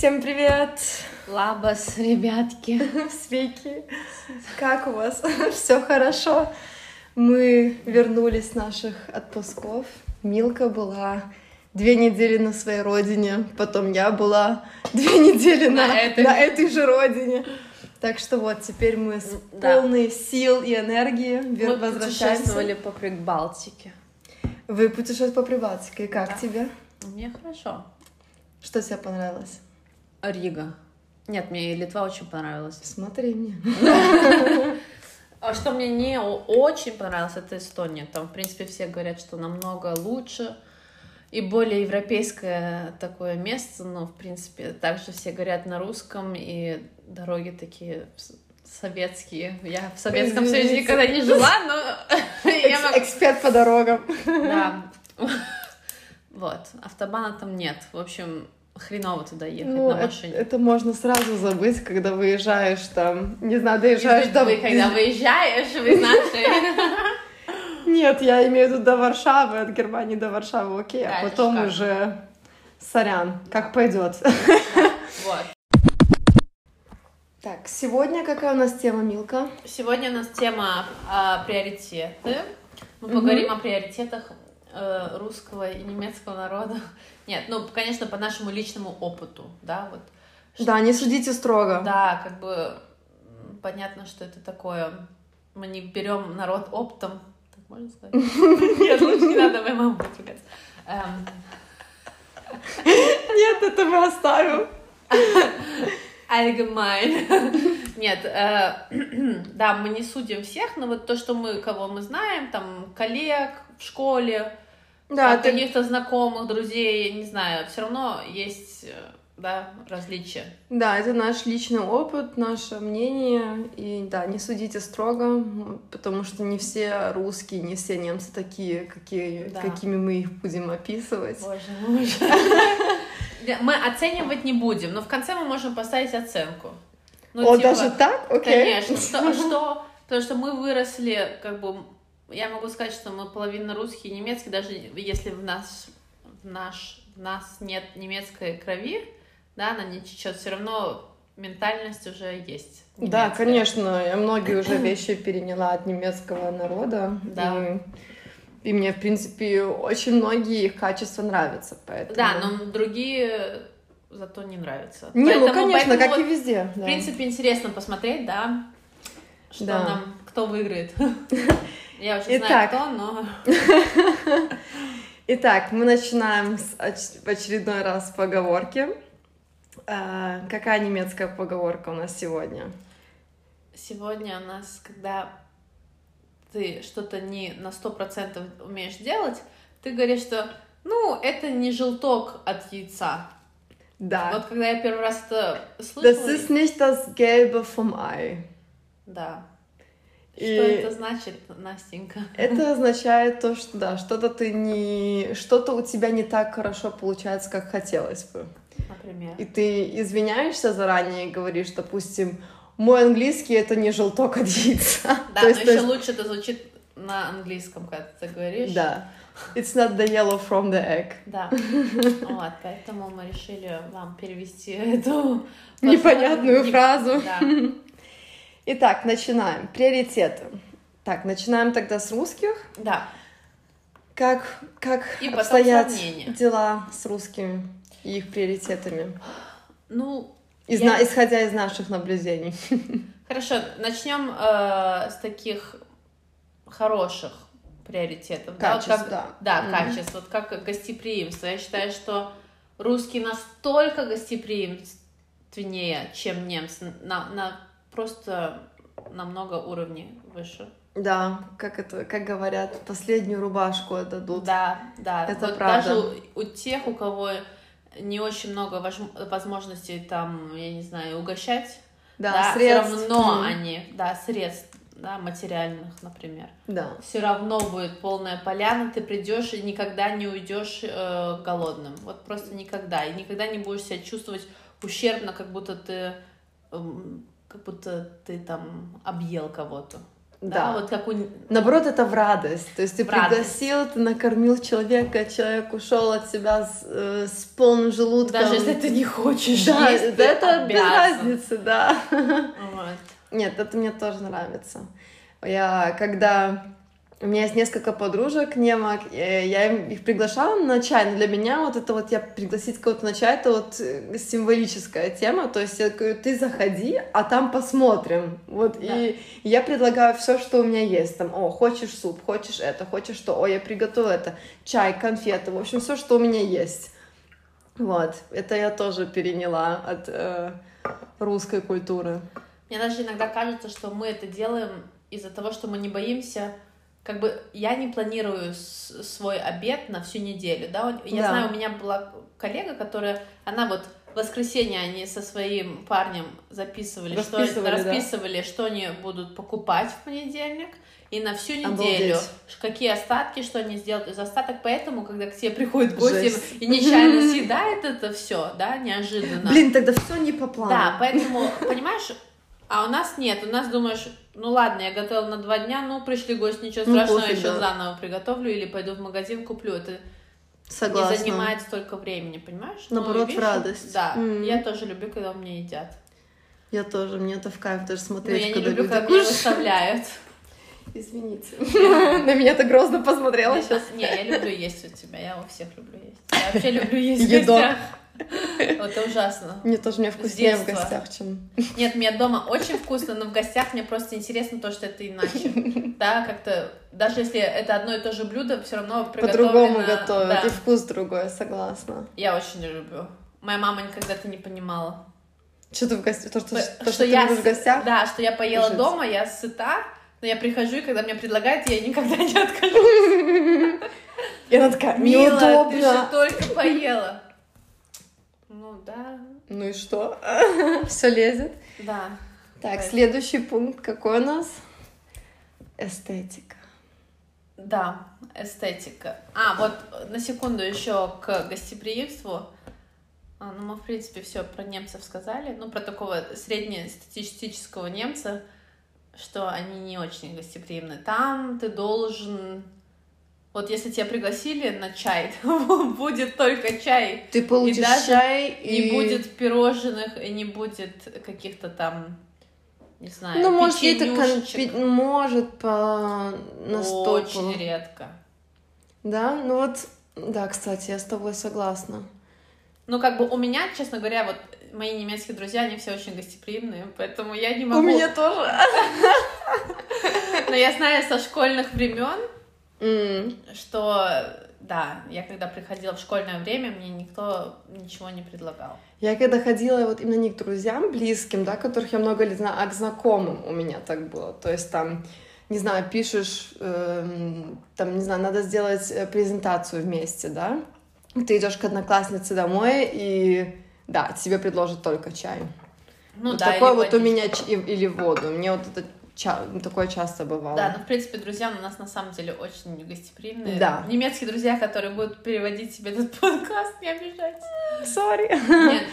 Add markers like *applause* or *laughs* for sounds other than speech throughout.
Всем привет! Лабас, ребятки. *laughs* Свеки! Как у вас? *laughs* Все хорошо? Мы вернулись с наших отпусков. Милка была две недели на своей родине, потом я была *laughs* две недели на, На этой. на этой же родине. Так что вот, теперь мы с Да. полной сил и энергии Мы возвращаемся. путешествовали по Прибалтике. Вы путешествовали по Прибалтике. Как Да. тебе? Мне хорошо. Что тебе понравилось? Рига. Нет, мне Литва очень понравилась. Смотри мне. А что мне не очень понравилось, это Эстония. Там, в принципе, все говорят, что намного лучше и более европейское такое место. Но, в принципе, также все говорят на русском, и дороги такие советские. Я в Советском Союзе никогда не жила, но *laughs* я Экс- могу Эксперт по дорогам. Да. *laughs* Вот. Автобана там нет. В общем, хреново туда ехать Ну, на это, машине. это можно сразу забыть, когда выезжаешь там, не знаю, доезжаешь до... Вы, когда выезжаешь, вы знаете. *laughs* Нет, я имею в виду до Варшавы, от Германии до Варшавы, окей, а это потом уже сорян, как пойдет. Вот. Так, сегодня какая у нас тема, Милка? Сегодня у нас тема а, приоритеты. Мы Мгм. поговорим о приоритетах э, русского и немецкого народа. Нет, ну, конечно, по нашему личному опыту, да, вот. Да, не судите строго. Да, как бы понятно, что это такое. Мы не берем народ оптом. Так можно сказать? *laughs* Нет, лучше не надо, моя мама будет ругаться. Эм, Нет, это мы оставим. Allgemein. Нет, э, *clears throat* да, мы не судим всех, но вот то, что мы, кого мы знаем, там, коллег в школе, Да, там, ты... каких-то знакомых, друзей, не знаю, все равно есть, э, да, различия. да, это наш личный опыт, наше мнение. И да, не судите строго, потому что не все русские, не все немцы такие, какие, Да. какими мы их будем описывать. Боже мой. Мы оценивать не будем, но в конце мы можем поставить оценку. Ну, О, типа, даже так? Окей. Конечно. Что, *laughs* что? Потому что мы выросли, как бы, я могу сказать, что мы половина русский и немецкий, даже если в нас, в наш, в нас нет немецкой крови, да, она не течет, все равно ментальность уже есть. Да, немецкая. конечно, я многие уже *clears throat* вещи переняла от немецкого народа. Да. И, и мне, в принципе, очень многие их качества нравятся, поэтому... Да, но другие зато не нравятся. Не, ну, Поэтому- конечно, поэтому как и вот везде. В да. принципе, интересно посмотреть, да, что Да. нам, кто выиграет. *laughs* Я очень Итак. знаю, кто, но... *laughs* Итак, мы начинаем с оч- в очередной раз поговорки. А, какая немецкая поговорка у нас сегодня? Сегодня у нас, когда ты что-то не на сто процентов умеешь делать, ты говоришь, что, ну, это не желток от яйца. Да. Вот когда я первый раз это Das слышала... ist nicht das Gelbe vom Ei. Да. Что И- это значит, Настенька? Это означает то, что да, что-то ты не, что-то у тебя не так хорошо получается, как хотелось бы. Например. И ты извиняешься заранее и говоришь, допустим, мой английский это не желток от яйца. *laughs* Да, То но есть- еще есть- лучше это звучит на английском, когда ты говоришь. Да. It's not the yellow from the egg. Да. *laughs* Вот, поэтому мы решили вам перевести эту Непонятную Не- фразу. Да. *laughs* Итак, начинаем. Приоритеты. Так, начинаем тогда с русских. Да. Как, как И обстоят дела с русскими и их приоритетами? Ну, Из Я- Исходя из наших наблюдений. *laughs* хорошо, начнем э, с таких хороших приоритетов. да, вот Качеств, как- да. Да, Мгм. качеств. Вот как гостеприимство. Я считаю, что русские настолько гостеприимственнее, чем немцы. На, на просто намного уровней выше. Да, как это, как говорят, последнюю рубашку отдадут. Да, да. Это вот правда. Даже у, у тех, у кого не очень много возможностей там, я не знаю, угощать, Да, да, все равно они, да, средств, да, материальных, например. Да. Все равно будет полная поляна, ты придешь и никогда не уйдешь э, голодным. Вот просто никогда. И никогда не будешь себя чувствовать ущербно, как будто ты эм, как будто ты там объел кого-то. Да. Да. вот как у... Наоборот, это в радость. То есть ты В радость. пригласил, ты накормил человека, человек ушел от тебя с, э, с полным желудком. Даже если ты не хочешь Да, есть, да, это без обязан. разницы, да. Вот. Нет, это мне тоже нравится. Я когда... У меня есть несколько подружек немок, я их приглашала на чай, но для меня вот это вот я пригласить кого-то на чай, это вот э, символическая тема, то есть я говорю, ты заходи, а там посмотрим, вот, Да. и я предлагаю все, что у меня есть, там, о, хочешь суп, хочешь это, хочешь что, о, я приготовила это, чай, конфеты, в общем, все, что у меня есть, вот, это я тоже переняла от э, русской культуры. Мне даже иногда кажется, что мы это делаем из-за того, что мы не боимся. Как бы я не планирую свой обед на всю неделю, да? Я Да. знаю, у меня была коллега, которая, она вот в воскресенье они со своим парнем записывали, Расписывали, что, да. расписывали, что они будут покупать в понедельник, и на всю неделю Обалдеть. какие остатки, что они сделают из остаток. Поэтому, когда к тебе приходит гость Жесть. и нечаянно *laughs* съедает это все, да, неожиданно. Блин, тогда все не по плану. Да, поэтому, понимаешь, а у нас нет, у нас думаешь, ну ладно, я готовила на два дня, ну пришли гости, ничего Ну, страшного, пофиг, еще да. заново приготовлю или пойду в магазин куплю. Это Согласна. не занимает столько времени, понимаешь? Ну, Наоборот, в видишь, радость. Да, Мгм. я тоже люблю, когда меня едят. Я тоже, мне это в кайф даже Но смотреть, я не люблю, люди когда меня выставляют. *laughs* Извините. *laughs* На меня так грозно посмотрела сейчас. Не, я люблю есть у тебя, я у всех люблю есть. Я вообще люблю *laughs* есть в Едок. Вот это ужасно. Мне тоже мне вкуснее в гостях, чем... Нет, мне дома очень вкусно, но в гостях мне просто интересно то, что это иначе. Да, как-то, даже если это одно и то же блюдо, все равно По-другому приготовлено- готовят, Да. и вкус другой, согласна. Я очень люблю. Моя мама никогда это не понимала. Что ты в гостях? То, что, П- то, что ты я в с- гостях? Да, что я поела Жить. дома, я сыта, но я прихожу, и когда мне предлагают, я никогда не *laughs* откажу. И она такая, Мила, ты же только поела. Ну да, Ну и что? *laughs* Все лезет. да. Так, следующий пункт какой у нас? Эстетика. Да, эстетика. А, вот на секунду еще к гостеприимству. А, ну, мы, в принципе, все про немцев сказали. Ну, про такого среднестатистического немца, что они не очень гостеприимны. Там ты должен... Вот если тебя пригласили на чай, *laughs* будет только чай. Ты получишь даже чай Не и... будет пирожных, и не будет каких-то там, не знаю, Ну, может, это печенюшечек. может по на стопу. Очень редко. Да, ну вот, да, кстати, я с тобой согласна. Ну, как бы у меня, честно говоря, вот мои немецкие друзья, они все очень гостеприимные, поэтому я не могу. У меня тоже. *laughs* Но я знаю со школьных времен, М, что да, я когда приходила в школьное время, мне никто ничего не предлагал. Я когда ходила вот именно не к друзьям близким, да, которых я много лет знаю, а к знакомым у меня так было. То есть там, не знаю, пишешь, эм, там, не знаю, надо сделать э, презентацию вместе, да, ты идешь к однокласснице домой, и да, тебе предложат только чай. Ну вот да, такое или вот у водичку. меня ч- и- или воду. Мне вот это ча- такое часто бывало. Да, ну, в принципе, друзья у нас на самом деле очень гостеприимные. Да. Немецкие друзья, которые будут переводить себе этот подкаст, не обижайтесь. Сори. Нет,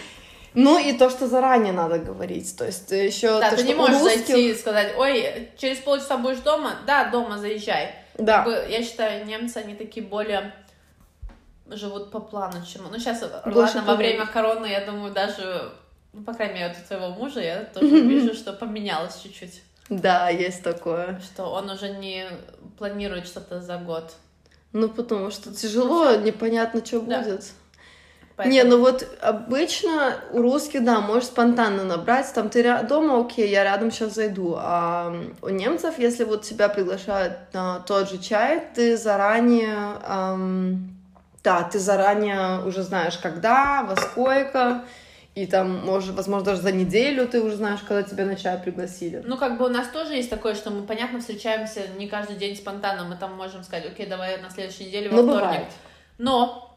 Ну и то, что заранее надо говорить. То есть еще да, то, ты не можешь русских- зайти и сказать, ой, через полчаса будешь дома? Да, дома, заезжай. Да. Как бы, я считаю, немцы, они такие более живут по плану, чем... Ну, сейчас, Больше ладно, во время короны, я думаю, даже, ну, по крайней мере, вот у твоего мужа я тоже вижу, что поменялось чуть-чуть. Да, есть такое. Что он уже не планирует что-то за год. Ну, потому что тяжело, непонятно, что Да. будет. Поэтому- Не, ну вот обычно у русских, да, можешь спонтанно набрать, там ты ря- дома, окей, я рядом сейчас зайду, а у немцев, если вот тебя приглашают на тот же чай, ты заранее, ам, да, ты заранее уже знаешь, когда, во сколько, и там, может, возможно, даже за неделю ты уже знаешь, когда тебя на чай пригласили. Ну, как бы у нас тоже есть такое, что мы, понятно, встречаемся не каждый день спонтанно, мы там можем сказать, окей, давай на следующей неделе во Ну, вторник. бывает. Но,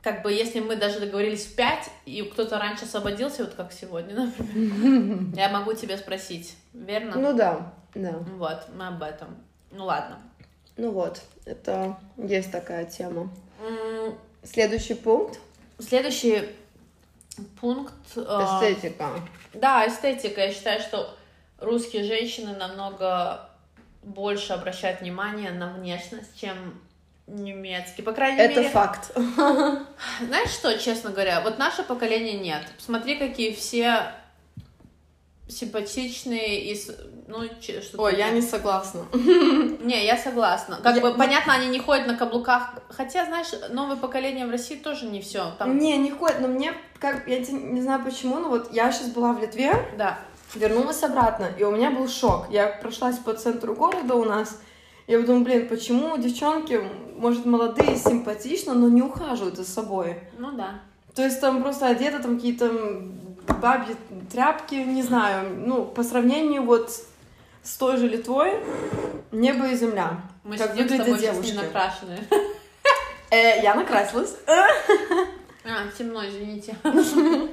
как бы, если мы даже договорились в 5, и кто-то раньше освободился, вот как сегодня, например, *laughs* я могу тебя спросить, верно? Ну да, да. Вот, мы об этом. Ну, ладно. Ну вот, это есть такая тема. Следующий пункт Следующий пункт... э, эстетика. Да, эстетика. Я считаю, что русские женщины намного больше обращают внимание на внешность, чем немецкий. По крайней Это мере... факт. *laughs* Знаешь что, честно говоря, вот наше поколение нет. Посмотри, какие все симпатичные и... Ну, че- что Ой, я не согласна. *laughs* Не, я согласна. Как Я- бы, понятно, они не ходят на каблуках. Хотя, знаешь, новое поколение в России тоже не все. Там... Не, не ходит, но мне, как, я не знаю почему, но вот я сейчас была в Литве, Да. вернулась обратно, и у меня был шок. Я прошлась по центру города у нас, я думаю, блин, почему девчонки, может, молодые, симпатично, но не ухаживают за собой? Ну да. То есть там просто одеты там какие-то бабьи тряпки, не знаю, ну, по сравнению вот с той же Литвой, небо и земля. Мы как выглядят девушки. не накрашенные. *laughs* Э, я накрасилась. А, темно, извините. *laughs*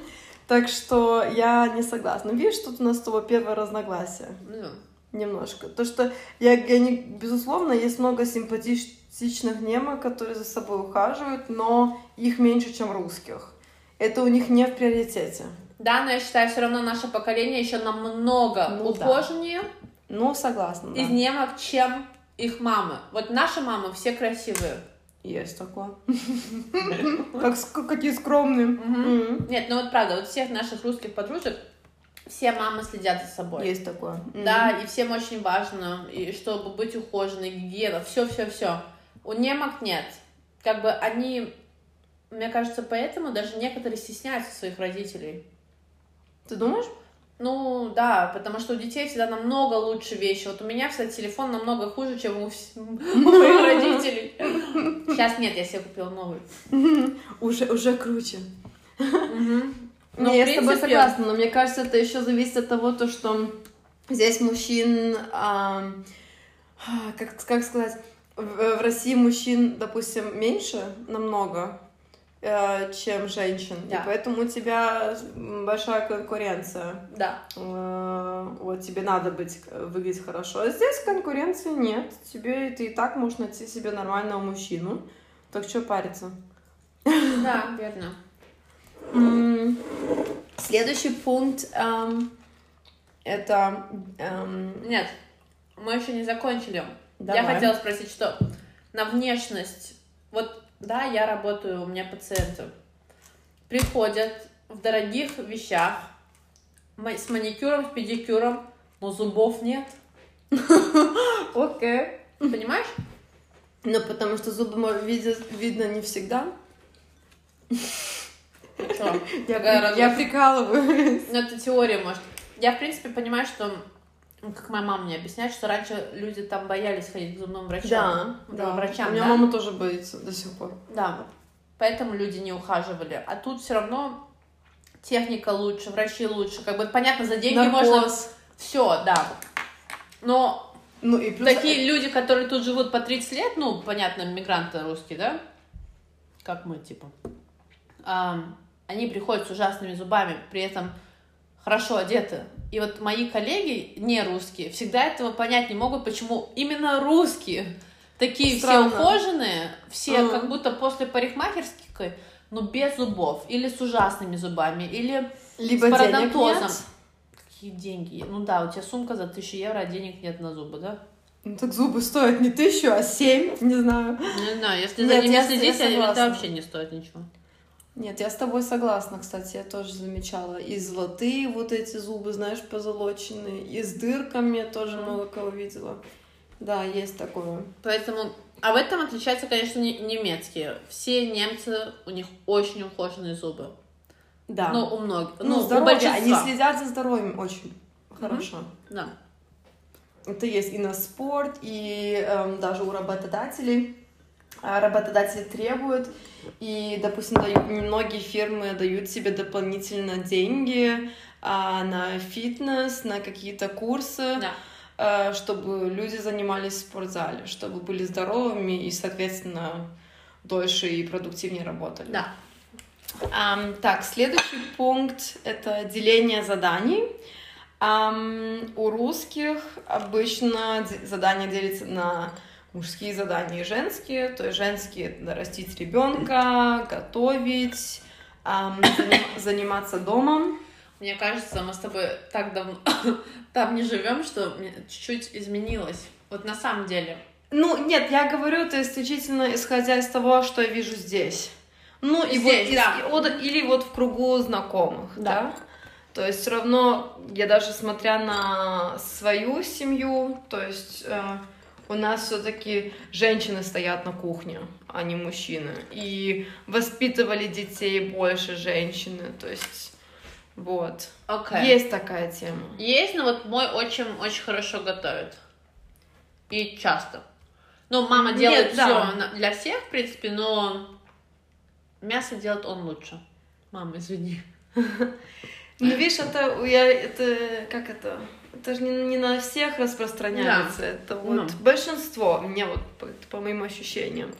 Так что я не согласна. Видишь, тут у нас с тобой первое разногласие. Ну, Немножко. То, что я, я не, безусловно, есть много симпатичных немок, которые за собой ухаживают, но их меньше, чем русских. Это у них не в приоритете. Да, но я считаю, все равно наше поколение еще намного Ну да. ухоженнее Ну, согласна, да. из немок, чем их мамы. Вот наши мамы все красивые. Есть такое. *laughs* Как, какие скромные. Нет, ну вот правда, вот всех наших русских подружек, все мамы следят за собой. Есть такое. Да, и всем очень важно, и чтобы быть ухоженной, гигиена, все-все-все. У немок нет. Как бы они, мне кажется, поэтому даже некоторые стесняются своих родителей. Ты думаешь? Ну, да, потому что у детей всегда намного лучше вещи. Вот у меня, кстати, телефон намного хуже, чем у, вс- у *laughs* моих родителей. Сейчас нет, я себе купила новый. *laughs* Уже, уже круче. Мгм. Ну, я в с тобой принципе, согласна, но мне кажется, это еще зависит от того, то, что здесь мужчин, а, как, как сказать, в, в России мужчин, допустим, меньше намного, чем женщин, Да. и поэтому у тебя большая конкуренция. Да. Э, Вот тебе надо быть, э, выглядеть хорошо. А здесь конкуренции нет. Тебе ты и так можешь найти себе нормального мужчину. Так что париться? Да, *laughs* верно. Следующий пункт эм, это эм, Нет, мы еще не закончили. Давай. Я хотела спросить, что на внешность, вот, да, я работаю, у меня пациенты приходят в дорогих вещах, с маникюром, с педикюром, но зубов нет. *laughs* окей. Понимаешь? Ну, потому что зубы видят, видно не всегда. Что? Я, я прикалываюсь. Ну, это теория, может. Я, в принципе, понимаю, что, как моя мама мне объясняет, что раньше люди там боялись ходить к зубным врачам. Да, да. врачам, У меня да? мама тоже боится до сих пор. Да, поэтому люди не ухаживали. А тут все равно техника лучше, врачи лучше. Как бы понятно, за деньги можно Наркоз. все, да. Но Ну и плюс... такие люди, которые тут живут по 30 лет, ну, понятно, мигранты русские, да? Как мы, типа. ам, они приходят с ужасными зубами, при этом хорошо одеты. И вот мои коллеги, не русские, всегда этого понять не могут, почему именно русские такие Странно. все ухоженные, все Ага. как будто после парикмахерской, но без зубов, или с ужасными зубами, или Либо с нет. Какие деньги? Ну да, у тебя сумка за тысячу евро, а денег нет на зубы, да? Ну так зубы стоят не тысячу, а семь, не знаю. Не знаю, если Нет, за ними следить, это вообще не стоит ничего. Нет, я с тобой согласна, кстати, я тоже замечала. И золотые вот эти зубы, знаешь, позолоченные, и с дырками я тоже Мгм. много кого видела. Да, есть такое. Поэтому... А в этом отличаются, конечно, не- немецкие. Все немцы, у них очень ухоженные зубы. Да. Ну, у многих. ну, Ну, у здоровье, они большинства. следят за здоровьем очень хорошо. Да. Это есть и на спорт, и эм, даже у работодателей. А Работодатели требуют, и, допустим, дают, многие фирмы дают себе дополнительно деньги а, на фитнес, на какие-то курсы, Да. э, чтобы люди занимались в спортзале, чтобы были здоровыми и, соответственно, дольше и продуктивнее работали. Да. Ам, так, следующий пункт — это деление заданий. Ам, у русских обычно д- задания делятся на мужские задания и женские. То есть женские — это растить ребенка, готовить, заним- заниматься домом. Мне кажется, мы с тобой так давно *coughs* там не живем, что чуть-чуть изменилось. Вот на самом деле. Ну, нет, я говорю, то исключительно исходя из того, что я вижу здесь. Ну, и вот Здесь, из- да. и вот- или вот в кругу знакомых, да. Да. То есть все равно, я даже смотря на свою семью, то есть э, у нас все-таки женщины стоят на кухне, а не мужчины. И воспитывали детей больше женщины, то есть вот. Окей. Есть такая тема. Есть, но вот мой отчим очень хорошо готовит. И часто. Ну, мама Нет, делает да. все для всех, в принципе, но мясо делает он лучше. Мама, извини. *laughs* Ну, видишь, это, я, это, как это, это же не, не на всех распространяется, это вот Ну. большинство, мне вот по, по моим ощущениям.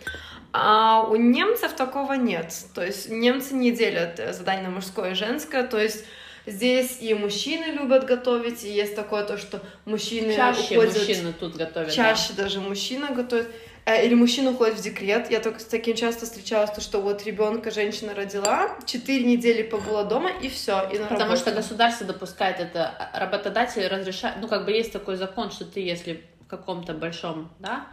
А у немцев такого нет, то есть немцы не делят э, задание на мужское и женское, то есть здесь и мужчины любят готовить, и есть такое то, что мужчины Чаще уходят... мужчины тут готовят. да. Чаще даже мужчина готовит. Э, Или мужчина уходит в декрет. Я только с таким часто встречалась, то, что вот ребенка женщина родила, 4 недели побыла дома, и все. И на Потому работу. что государство допускает это, а работодатель разрешает, ну, как бы есть такой закон, что ты, если в каком-то большом, да,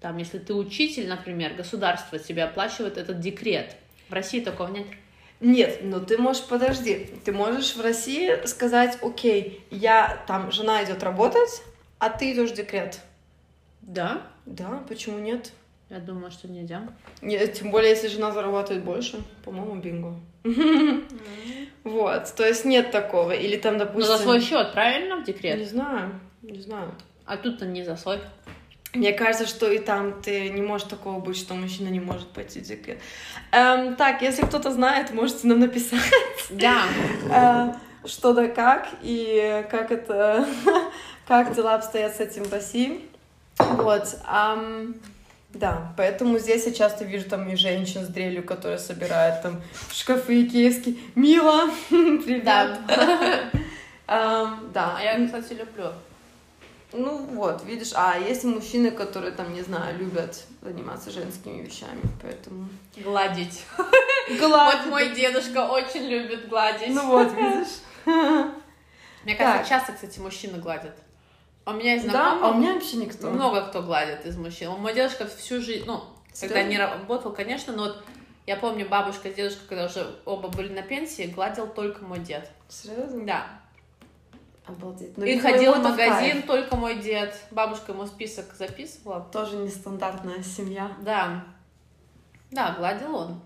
там, если ты учитель, например, государство тебе оплачивает этот декрет. В России такого нет. Нет, ну ты можешь, подожди, ты можешь в России сказать, окей, я там, жена идет работать, а ты идешь в декрет. Да? Да, почему нет? Я думаю, что нельзя. Нет, тем более, если жена зарабатывает больше, по-моему, бинго. *laughs* Вот, то есть нет такого. Или там, Ну, допустим... за свой счет, правильно, в декрет? Не знаю, не знаю. А тут-то не за свой. Мне кажется, что и там ты не можешь такого быть, что мужчина не может пойти в декрет. Эм, так, если кто-то знает, можете нам написать, *laughs* Да. э, что да как, и как это, *laughs* как дела обстоят с этим в России. Вот. ам, да, поэтому здесь я часто вижу там и женщин с дрелью, которые собирают там шкафы икеевские. Мила, *laughs* привет. Да. Да, А я, кстати, люблю. Ну вот, видишь, а есть мужчины, которые там, не знаю, любят заниматься женскими вещами, поэтому... Гладить. Гладь. Вот мой дедушка очень любит гладить. Ну вот, видишь. Мне кажется, часто, кстати, мужчины гладят. У меня есть Да, знакомые, а у меня вообще никто. много кто гладит из мужчин. Мой дедушка всю жизнь, ну, когда не работал, конечно, но вот я помню, бабушка с дедушкой, когда уже оба были на пенсии, гладил только мой дед. Серьезно? Да. Обалдеть. Ну, И ходил в магазин кайф. только мой дед. Бабушка ему список записывала. Тоже нестандартная семья. Да. Да, гладил он.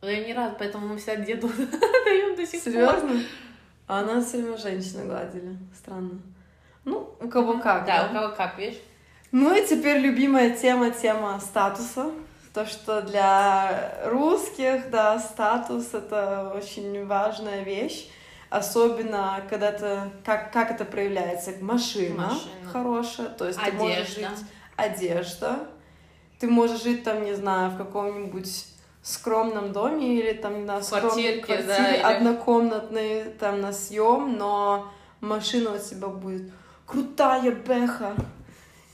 Но я не рад, поэтому мы всегда деду *laughs* даем до сих пор. Серьезно? А нас все время женщины гладили. Странно. Ну, у кого как, Да, у кого как, видишь? Ну и теперь любимая тема, тема статуса. То, что для русских, да, статус — это очень важная вещь. Особенно, когда это, как, как это проявляется? Машина, Машина. хорошая, то есть ты можешь Одежда. жить... Одежда. Ты можешь жить там, не знаю, в каком-нибудь скромном доме или там на скромной квартире, да, или- однокомнатной, там на съем, но машина у тебя будет крутая бэха?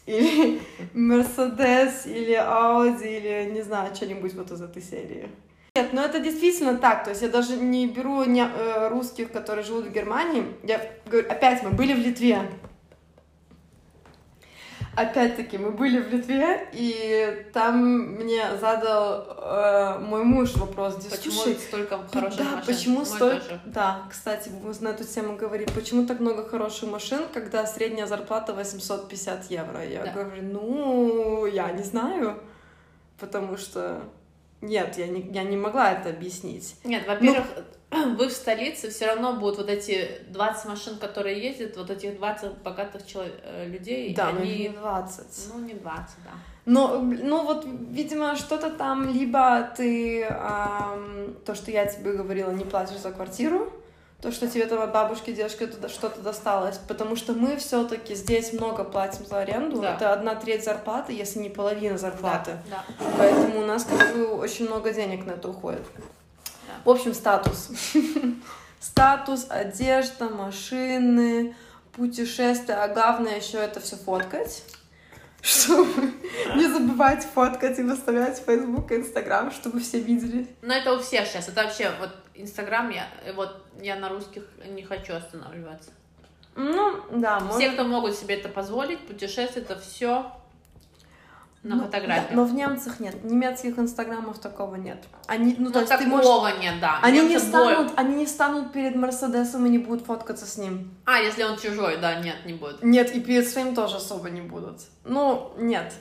Или Мерседес, или Ауди, или не знаю, что-нибудь вот из этой серии. Нет, ну это действительно так, то есть я даже не беру не, э, русских, которые живут в Германии, я говорю, опять мы были в Литве, Опять-таки, мы были в Литве, и там мне задал э, мой муж вопрос. «Дис, Почему слушай, столько да, хороших машин? почему Мой столько... тоже. Да, кстати, мы на эту тему говорили. Почему так много хороших машин, когда средняя зарплата 850 евро? Я Да. говорю, ну, я не знаю, потому что... Нет, я не, я не могла это объяснить. Нет, во-первых, *clears throat* вы в столице, все равно будут вот эти 20 машин, которые ездят, вот этих 20 богатых чело- э, людей, да, но они... не 20. Ну, не 20, да. Но, ну вот, видимо, что-то там, либо ты, ам, то, что я тебе говорила, не платишь за квартиру, то, что тебе там от бабушки, дедушки что-то досталось, потому что мы все таки здесь много платим за аренду, Да. это одна треть зарплаты, если не половина зарплаты, Да, поэтому у нас как бы очень много денег на это уходит. В общем, статус. *laughs* Статус, одежда, машины, путешествия, а главное еще это все фоткать. *laughs* Чтобы не забывать фоткать и выставлять в Facebook и Instagram, чтобы все видели. Но это у всех сейчас. Это вообще, вот, Инстаграм, я, вот, я на русских не хочу останавливаться. Ну, да, Все, может... кто могут себе это позволить, путешествие это все на Ну, фотографии. да, но в немцах нет. Немецких инстаграмов такого нет. Они, ну, Ну, то есть ты такого можешь... нет, да. Они не, Немцы более- станут, они не станут перед Мерседесом и не будут фоткаться с ним. А, если он чужой, да, нет, не будет. Нет, и перед своим тоже особо не будут. Ну, нет.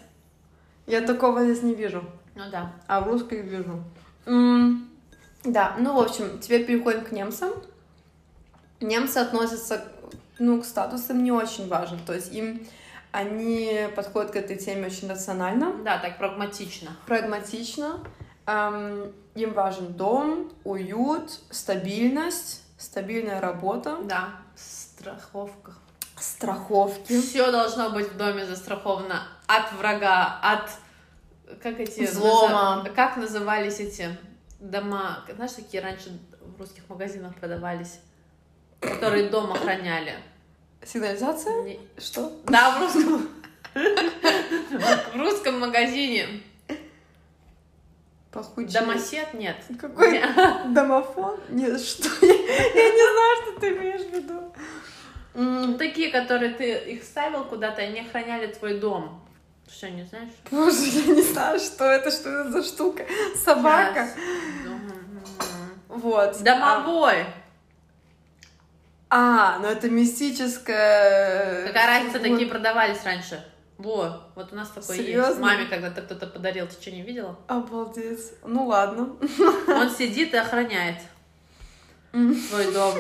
Я такого здесь не вижу. Ну да. А в русских вижу. М, Да, ну, в общем, теперь переходим к немцам. Немцы относятся, ну, к статусам не очень важно. То есть им они подходят к этой теме очень рационально, Да, так прагматично. прагматично. Эм, им важен дом, уют, стабильность, стабильная работа, Да. Страховка. страховки. Все должно быть в доме застраховано от врага, от как эти Взлома. наза- Как назывались эти дома? Знаешь, такие раньше в русских магазинах продавались, которые дом охраняли. Сигнализация? Не- Что? Да, в русском. В русском магазине. Пахучий. Домосед нет. Какой домофон? Нет, что? Я, не знаю, что ты имеешь в виду. Такие, которые ты их ставил куда-то, они охраняли твой дом. Что, не знаешь? Боже, я не знаю, что это, что это за штука. Собака. Вот. Домовой. А, ну это мистическое. Какая разница, Вот. такие продавались раньше. Во, вот у нас такой есть. Серьезно? Маме когда-то кто-то подарил, ты что, не видела? Обалдеть. Ну ладно. Он сидит и охраняет М. твой дом.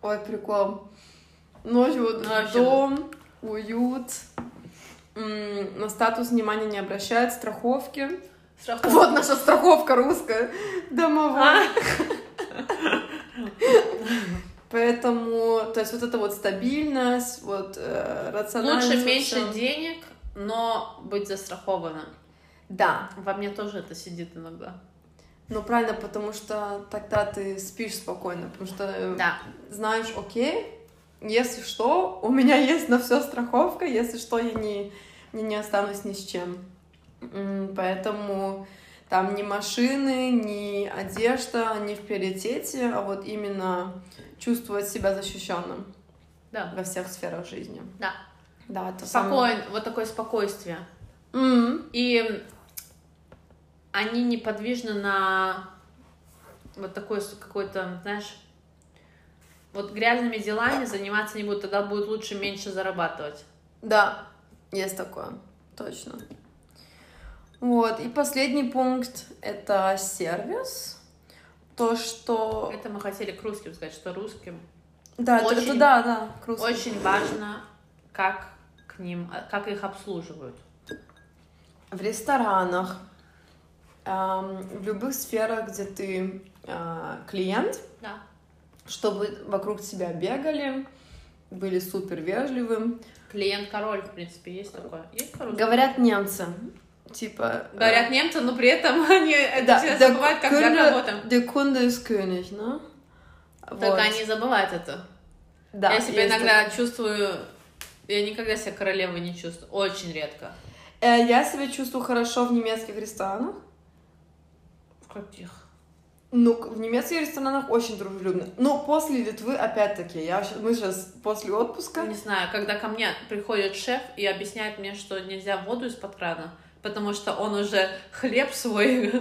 Ой, прикол. Ночью вот Ну, дом, уют. На статус внимания не обращает, страховки. Страховка. Вот наша страховка русская. Домовая. *laughs* Поэтому, то есть вот эта вот стабильность, вот э, рациональность. Лучше меньше всём. денег, но быть застрахованным. Да, Во мне тоже это сидит иногда. ну правильно, потому что тогда ты спишь спокойно, потому что э, Да. знаешь, окей, если что, у меня *laughs* есть на все страховка, если что, я не, не, не останусь ни с чем. Поэтому там ни машины, ни одежда, не в приоритете, а вот именно чувствовать себя защищенным Да. во всех сферах жизни. Да. Да, это самое- Спокойно, вот такое спокойствие. М, И они неподвижны на вот такой какой-то, знаешь, вот грязными делами заниматься не будут, тогда будет лучше меньше зарабатывать. Да, есть такое, точно. Вот, и последний пункт — это сервис. То, что... Это мы хотели к русским сказать, что русским Да, это- это, очень- да, да, к русским. очень важно, как к ним, а, как их обслуживают. В ресторанах, ам, в любых сферах, где ты а, клиент, Да. чтобы вокруг тебя бегали, были супер вежливым. Клиент король, в принципе, есть такое. Есть по-русски? Говорят немцы, типа... Говорят немцы, но при этом *laughs* они это да, все der забывают, когда Kunde- работаем. Der Kunde ist König, ne? Вот. они забывают это. Да, я себя иногда чувствую... Я никогда себя королевой не чувствую. Очень редко. Э, Я себя чувствую хорошо в немецких ресторанах. В каких? Ну, в немецких ресторанах очень дружелюбно. Ну, после Литвы, опять-таки, я, мы сейчас после отпуска. Не знаю, когда ко мне приходит шеф и объясняет мне, что нельзя воду из-под крана, потому что он уже хлеб свой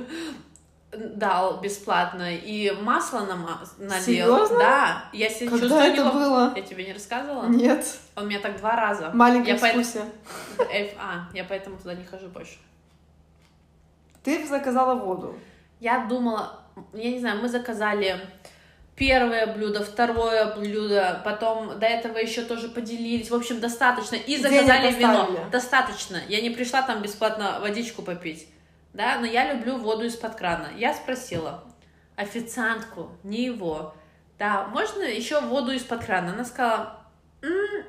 *laughs* дал бесплатно и масло нам налил. Серьезно? Да, я себя Когда чувствую это неловко. было? Я тебе не рассказывала? Нет. Он меня так два раза. Маленькая Я поэтому- экскурсия. *laughs* Эф- А, я поэтому туда не хожу больше. Ты заказала воду. Я думала, я не знаю, мы заказали первое блюдо, второе блюдо, потом до этого еще тоже поделились. В общем, достаточно. И заказали вино. Достаточно. Я не пришла там бесплатно водичку попить. Да, но я люблю воду из-под крана. Я спросила официантку, не его. Да, можно еще воду из-под крана? Она сказала, «М,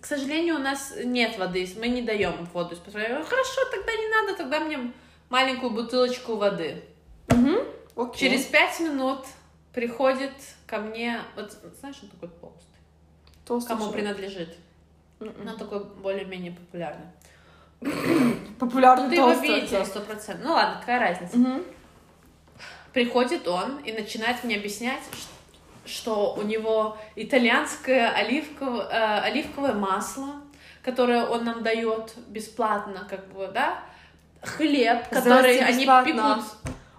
к сожалению, у нас нет воды, мы не даем воду из-под крана. Хорошо, тогда не надо, тогда мне маленькую бутылочку воды. Угу. Окей. Через пять минут приходит ко мне, вот знаешь, он такой толстый, Толстый кому человек. принадлежит, Мгм. но он такой более-менее популярный. *clears throat* Популярный Ты его толстый актер. сто процентов. Ну ладно, какая разница. Мгм. Приходит он и начинает мне объяснять, что у него итальянское оливковое, э, оливковое масло, которое он нам дает бесплатно, как бы, да, хлеб, который они пекут.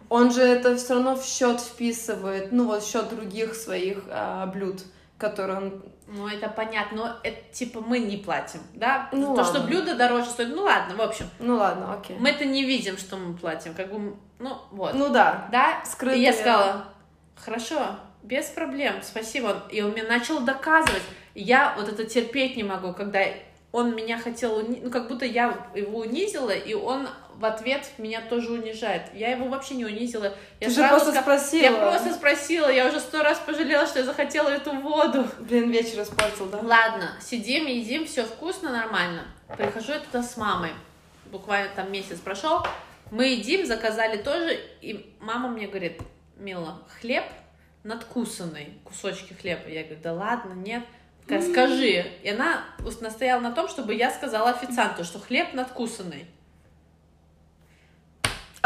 Он же это все равно в счет вписывает, ну вот в счет других своих а, блюд, которые он. Ну это понятно, но это типа мы не платим, да? Ну, То, ладно. что блюдо дороже стоит, ну ладно, в общем. Ну ладно, окей. Мы это не видим, что мы платим, как бы, ну вот. Ну да. Да, Скрытые. и я сказала, хорошо, без проблем, спасибо. И он мне начал доказывать. Я вот это терпеть не могу, когда он меня хотел, уни- ну как будто я его унизила, и он в ответ меня тоже унижает. Я его вообще не унизила. Я Ты же просто ска- спросила. Я просто спросила, я уже сто раз пожалела, что я захотела эту воду. Блин, вечер испортил, да? Ладно, сидим, едим, все вкусно, нормально. Прихожу я туда с мамой. Буквально там месяц прошел. Мы едим, заказали тоже, и мама мне говорит, Мила, хлеб надкусанный, кусочки хлеба. Я говорю, да ладно, нет. Такая, скажи. И она настояла на том, чтобы я сказала официанту, что хлеб надкусанный.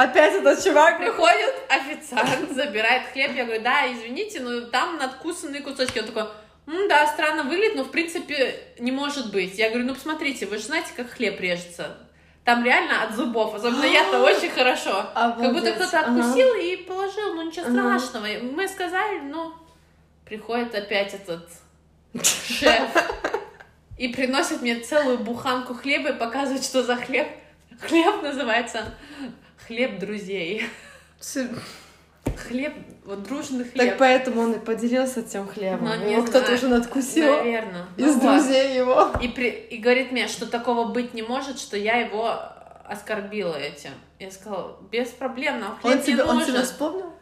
Опять этот чувак. Приходит *laughs* официант, забирает хлеб. Я говорю, да, извините, но там надкусанные кусочки. Он такой, «М, да, странно выглядит, но в принципе не может быть. Я говорю, ну посмотрите, вы же знаете, как хлеб режется. Там реально от зубов, особенно я-то *gasps* очень хорошо. Как будто кто-то откусил и положил, ну ничего страшного. Мы сказали, ну, приходит опять этот *laughs* шеф и приносит мне целую буханку хлеба и показывает, что за хлеб. Хлеб называется хлеб друзей. Хлеб, вот дружный хлеб. Так поэтому он и поделился тем хлебом. Ну, не Его кто-то уже надкусил Наверное. из Ну вот. друзей его. И, при... и говорит мне, что такого быть не может, что я его оскорбила этим. Я сказала, без проблем, нам хлеб Он не тебя, он нужен. тебя вспомнил?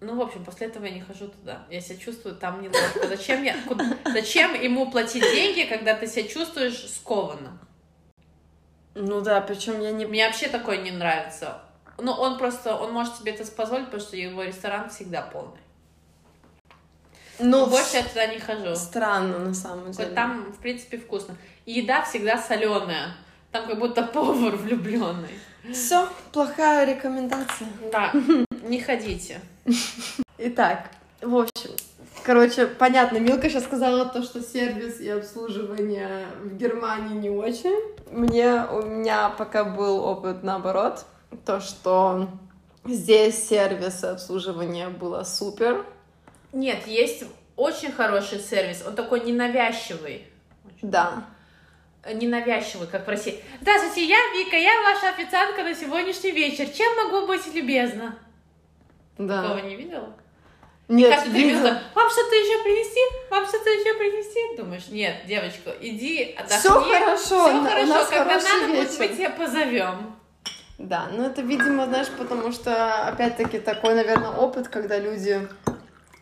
Ну, в общем, после этого я не хожу туда. Я себя чувствую там неловко. Зачем, я... куда- Зачем ему платить деньги, когда ты себя чувствуешь скованно? Ну да, причем я не... Мне вообще такое не нравится. Ну, он просто, он может себе это позволить, потому что его ресторан всегда полный. Ну, Больше я туда не хожу. странно на самом деле. Хоть Там, в принципе, вкусно. И еда всегда соленая. Там как будто повар *laughs* влюбленный. Все, плохая рекомендация. Да, не ходите. Итак, в общем, короче, понятно, Милка сейчас сказала то, что сервис и обслуживание в Германии не очень. Мне, у меня пока был опыт наоборот, то, что здесь сервис и обслуживание было супер. Нет, есть очень хороший сервис. Он такой ненавязчивый. Да. Ненавязчивый, как в России. Здравствуйте, я Вика, я ваша официантка на сегодняшний вечер. Чем могу быть любезна? Да. Такого не видела? Нет, Каждый три видела. Вам что-то еще принести? Вам что-то еще принести? Думаешь, нет, девочка, иди, отдохни. Всё хорошо, Все хорошо, когда надо будет, мы вечер. тебя позовем. Да, ну это, видимо, знаешь, потому что, опять-таки, такой, наверное, опыт, когда люди,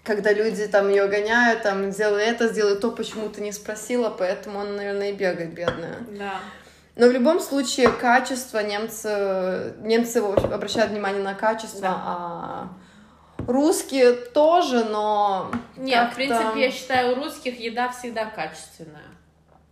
когда люди там ее гоняют, там, сделай это, сделай то, почему ты не спросила, поэтому она, наверное, и бегает, бедная. Да. Но в любом случае, качество немцы, немцы обращают внимание на качество, Да. а русские тоже, но Нет, в принципе, я считаю, у русских еда всегда качественная.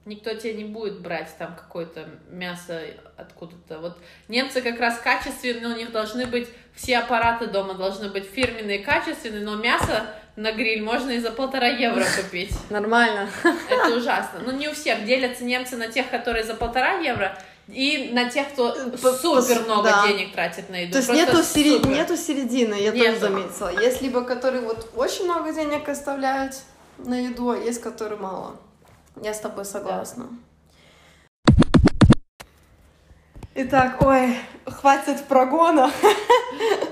Никто тебе не будет брать там какое-то мясо откуда-то. Вот немцы как раз качественные, у них должны быть все аппараты дома должны быть фирменные, качественные, но мясо на гриль можно и за полтора евро *laughs* купить. нормально. *laughs* Это ужасно. Ну, не у всех. Делятся немцы на тех, которые за полтора евро, и на тех, кто По- супер много да. денег тратит на еду. То есть Просто нету, сери- супер. нету середины, я Нету. тоже заметила. Есть либо которые вот очень много денег оставляют на еду, а есть которые мало. Я с тобой согласна. Итак, ой, хватит прогона.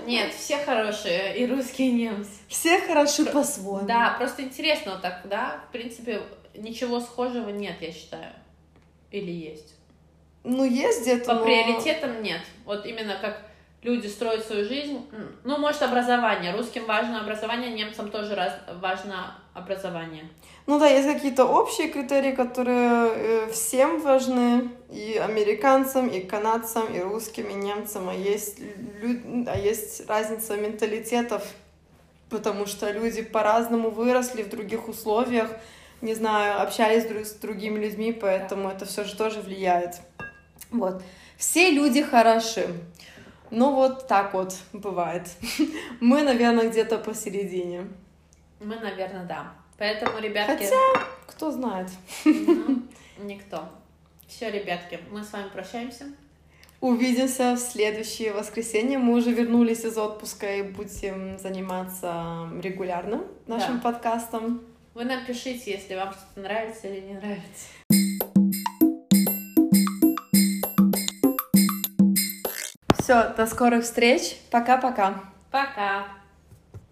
Нет, все хорошие, и русские, и немцы. Все хороши по-своему. Да, просто интересно вот так, да? В принципе, ничего схожего нет, я считаю. Или есть? Ну, есть где-то, По но- приоритетам нет. Вот именно как люди строят свою жизнь. Ну, может, образование. Русским важно образование, немцам тоже раз, важно образование. Ну да, есть какие-то общие критерии, которые э, всем важны, и американцам, и канадцам, и русским, и немцам, а есть, лю- а есть разница менталитетов, потому что люди по-разному выросли в других условиях, не знаю, общались друг с другими людьми, поэтому это все же тоже влияет. Вот. Все люди хороши. Ну вот так вот бывает. *laughs* Мы, наверное, где-то посередине. Мы, наверное, да. Поэтому, ребятки... Хотя, кто знает. Ну, никто. Все, ребятки, мы с вами прощаемся. Увидимся в следующее воскресенье. Мы уже вернулись из отпуска и будем заниматься регулярно нашим Да. подкастом. Вы нам пишите, если вам что-то нравится или не нравится. Все, до скорых встреч. Пока-пока. Пока!